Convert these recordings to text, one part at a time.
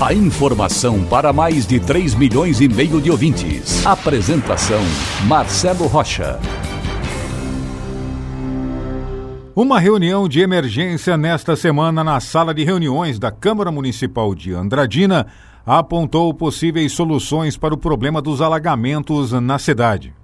A informação para mais de 3 milhões e meio de ouvintes. Apresentação Marcelo Rocha. Uma reunião de emergência nesta semana na sala de reuniões da Câmara Municipal de Andradina apontou possíveis soluções para o problema dos alagamentos na cidade.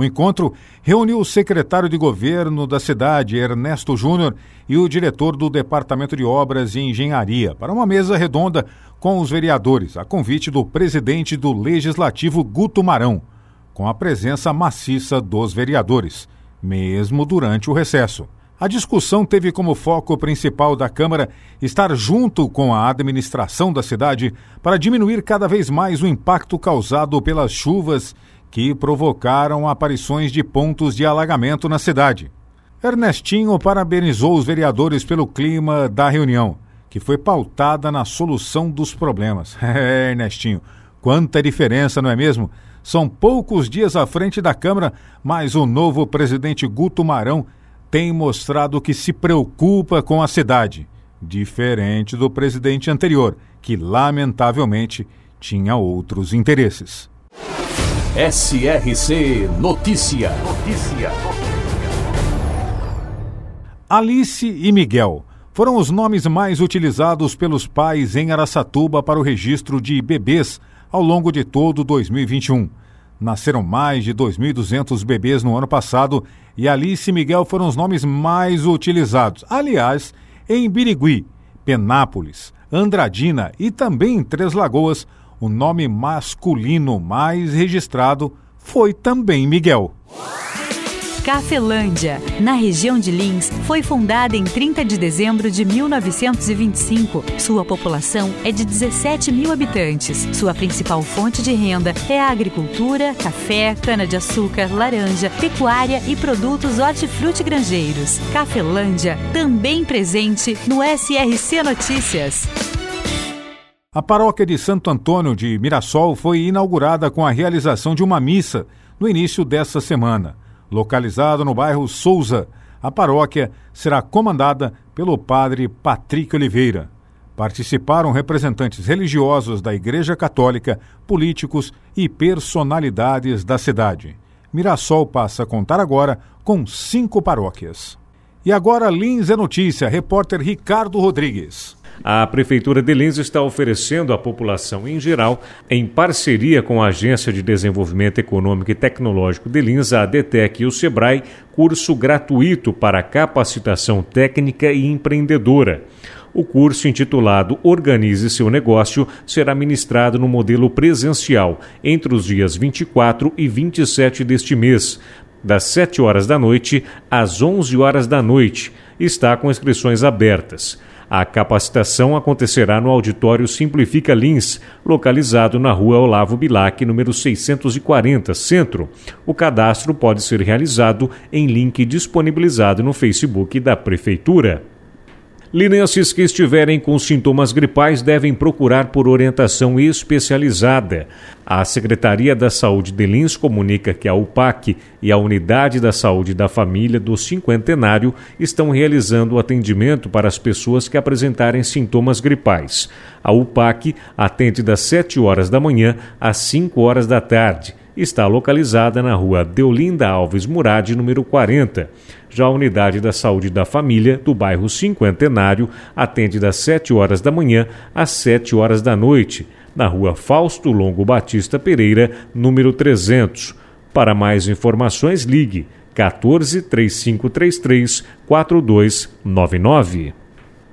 O encontro reuniu o secretário de governo da cidade, Ernesto Júnior, e o diretor do Departamento de Obras e Engenharia para uma mesa redonda com os vereadores, a convite do presidente do Legislativo, Guto Marão, com a presença maciça dos vereadores, mesmo durante o recesso. A discussão teve como foco principal da Câmara estar junto com a administração da cidade para diminuir cada vez mais o impacto causado pelas chuvas que provocaram aparições de pontos de alagamento na cidade. Ernestinho parabenizou os vereadores pelo clima da reunião, que foi pautada na solução dos problemas. É, Ernestinho, quanta diferença, não é mesmo? São poucos dias à frente da Câmara, mas o novo presidente Guto Marão tem mostrado que se preocupa com a cidade, diferente do presidente anterior, que lamentavelmente tinha outros interesses. SRC Notícia. Notícia. Alice e Miguel foram os nomes mais utilizados pelos pais em Araçatuba para o registro de bebês ao longo de todo 2021. Nasceram mais de 2.200 bebês no ano passado e Alice e Miguel foram os nomes mais utilizados. Aliás, em Birigui, Penápolis, Andradina e também em Três Lagoas, o nome masculino mais registrado foi também Miguel. Cafelândia, na região de Lins, foi fundada em 30 de dezembro de 1925. Sua população é de 17 mil habitantes. Sua principal fonte de renda é a agricultura, café, cana-de-açúcar, laranja, pecuária e produtos hortifruti-grangeiros. Cafelândia, também presente no SRC Notícias. A paróquia de Santo Antônio de Mirassol foi inaugurada com a realização de uma missa no início desta semana. Localizada no bairro Souza, a paróquia será comandada pelo padre Patrick Oliveira. Participaram representantes religiosos da Igreja Católica, políticos e personalidades da cidade. Mirassol passa a contar agora com cinco paróquias. E agora Lins é notícia, repórter Ricardo Rodrigues. A Prefeitura de Lins está oferecendo à população em geral, em parceria com a Agência de Desenvolvimento Econômico e Tecnológico de Lins, a DETEC e o SEBRAE, curso gratuito para capacitação técnica e empreendedora. O curso intitulado Organize seu negócio será ministrado no modelo presencial entre os dias 24 e 27 deste mês, das 7 horas da noite às 11 horas da noite. Está com inscrições abertas. A capacitação acontecerá no auditório Simplifica Lins, localizado na rua Olavo Bilac, número 640, Centro. O cadastro pode ser realizado em link disponibilizado no Facebook da Prefeitura. Linenses que estiverem com sintomas gripais devem procurar por orientação especializada. A Secretaria da Saúde de Lins comunica que a UPAC e a Unidade da Saúde da Família do Cinquentenário estão realizando o atendimento para as pessoas que apresentarem sintomas gripais. A UPAC atende das 7 horas da manhã às 5 horas da tarde está localizada na rua Deolinda Alves Murad, número 40. Já a Unidade da Saúde da Família, do bairro Cinquentenário, atende das 7 horas da manhã às 7 horas da noite, na rua Fausto Longo Batista Pereira, número 300. Para mais informações, ligue 14 3533 4299.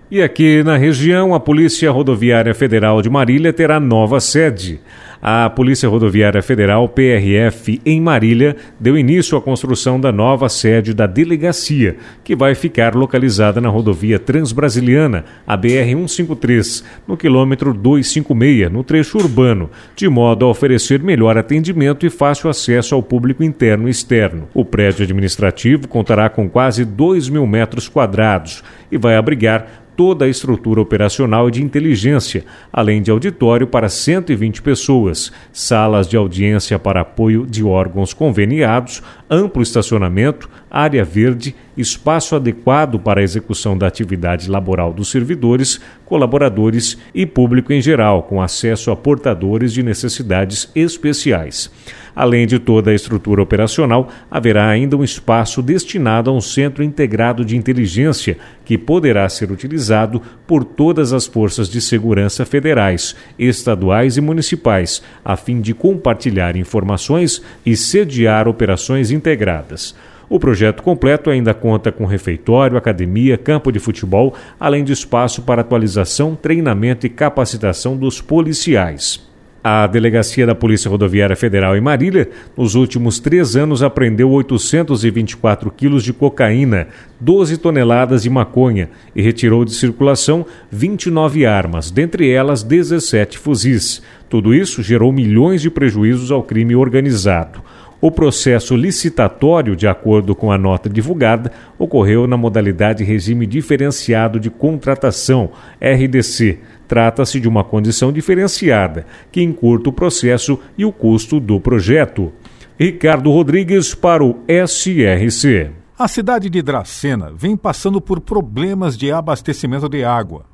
E aqui na região, a Polícia Rodoviária Federal de Marília terá nova sede. A Polícia Rodoviária Federal, PRF, em Marília, deu início à construção da nova sede da delegacia, que vai ficar localizada na rodovia Transbrasiliana, a BR-153, no quilômetro 256, no trecho urbano, de modo a oferecer melhor atendimento e fácil acesso ao público interno e externo. O prédio administrativo contará com quase 2 mil metros quadrados e vai abrigar toda a estrutura operacional e de inteligência, além de auditório para 120 pessoas, salas de audiência para apoio de órgãos conveniados, amplo estacionamento, área verde, espaço adequado para a execução da atividade laboral dos servidores, colaboradores e público em geral, com acesso a portadores de necessidades especiais. Além de toda a estrutura operacional, haverá ainda um espaço destinado a um centro integrado de inteligência, que poderá ser utilizado por todas as forças de segurança federais, estaduais e municipais, a fim de compartilhar informações e sediar operações integradas. O projeto completo ainda conta com refeitório, academia, campo de futebol, além de espaço para atualização, treinamento e capacitação dos policiais. A Delegacia da Polícia Rodoviária Federal em Marília, nos últimos três anos, apreendeu 824 quilos de cocaína, 12 toneladas de maconha e retirou de circulação 29 armas, dentre elas 17 fuzis. Tudo isso gerou milhões de prejuízos ao crime organizado. O processo licitatório, de acordo com a nota divulgada, ocorreu na modalidade regime diferenciado de contratação, RDC. Trata-se de uma condição diferenciada, que encurta o processo e o custo do projeto. Ricardo Rodrigues para o SRC. A cidade de Dracena vem passando por problemas de abastecimento de água.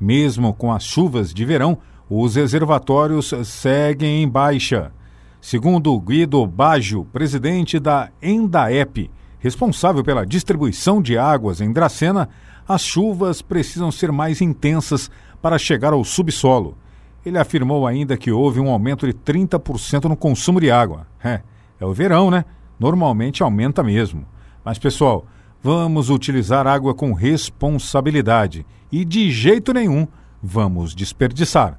Mesmo com as chuvas de verão, os reservatórios seguem em baixa. Segundo Guido Baggio, presidente da Endaep, responsável pela distribuição de águas em Dracena, as chuvas precisam ser mais intensas para chegar ao subsolo. Ele afirmou ainda que houve um aumento de 30% no consumo de água. É, é o verão, né? Normalmente aumenta mesmo. Mas, pessoal, vamos utilizar água com responsabilidade e, de jeito nenhum, vamos desperdiçar.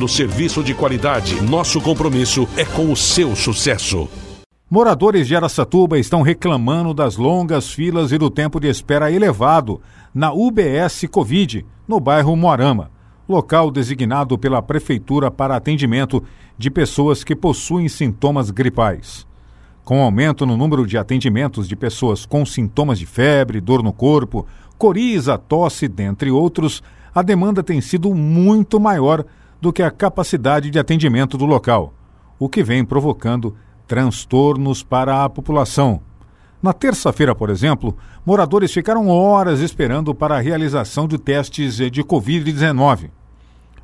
oferecendo serviço de qualidade. Nosso compromisso é com o seu sucesso. Moradores de Araçatuba estão reclamando das longas filas e do tempo de espera elevado na UBS Covid, no bairro Moarama, local designado pela Prefeitura para atendimento de pessoas que possuem sintomas gripais. Com o aumento no número de atendimentos de pessoas com sintomas de febre, dor no corpo, coriza, tosse, dentre outros, a demanda tem sido muito maior do que a capacidade de atendimento do local, o que vem provocando transtornos para a população. Na terça-feira, por exemplo, moradores ficaram horas esperando para a realização de testes de Covid-19.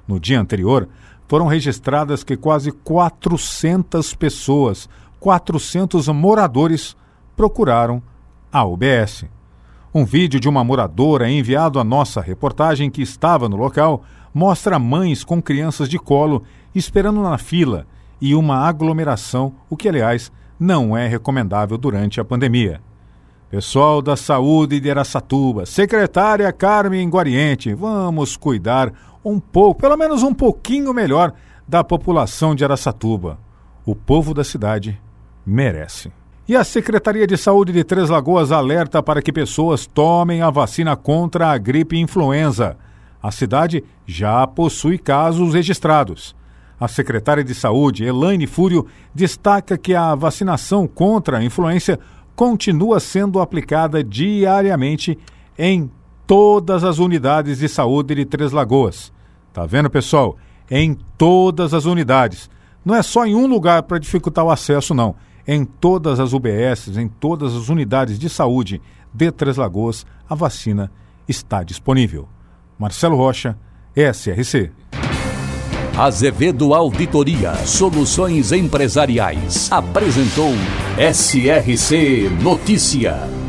No dia anterior, foram registradas que quase 400 pessoas, 400 moradores, procuraram a UBS. Um vídeo de uma moradora enviado à nossa reportagem que estava no local mostra mães com crianças de colo esperando na fila e uma aglomeração, o que, aliás, não é recomendável durante a pandemia. Pessoal da Saúde de Aracatuba, secretária Carmen Guariente, vamos cuidar um pouco, pelo menos um pouquinho melhor, da população de Aracatuba. O povo da cidade merece. E a Secretaria de Saúde de Três Lagoas alerta para que pessoas tomem a vacina contra a gripe influenza. A cidade já possui casos registrados. A secretária de Saúde, Elaine Fúrio, destaca que a vacinação contra a influenza continua sendo aplicada diariamente em todas as unidades de saúde de Três Lagoas. Tá vendo, pessoal? Em todas as unidades. Não é só em um lugar para dificultar o acesso, não em todas as UBSs, em todas as unidades de saúde de Três Lagoas, a vacina está disponível. Marcelo Rocha, SRC. Azevedo Auditoria Soluções Empresariais apresentou SRC Notícia.